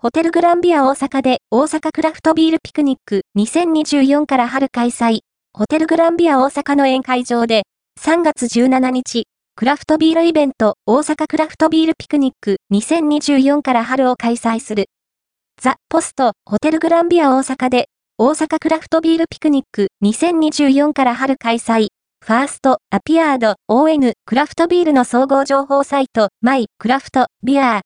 ホテルグランビア大阪で大阪クラフトビールピクニック2024から春開催。ホテルグランビア大阪の宴会場で3月17日、クラフトビールイベント大阪クラフトビールピクニック2024から春を開催する。ザ・ポストホテルグランビア大阪で大阪クラフトビールピクニック2024から春開催。ファースト、アピアード、ON、クラフトビールの総合情報サイト、マイ、クラフト、ビアー、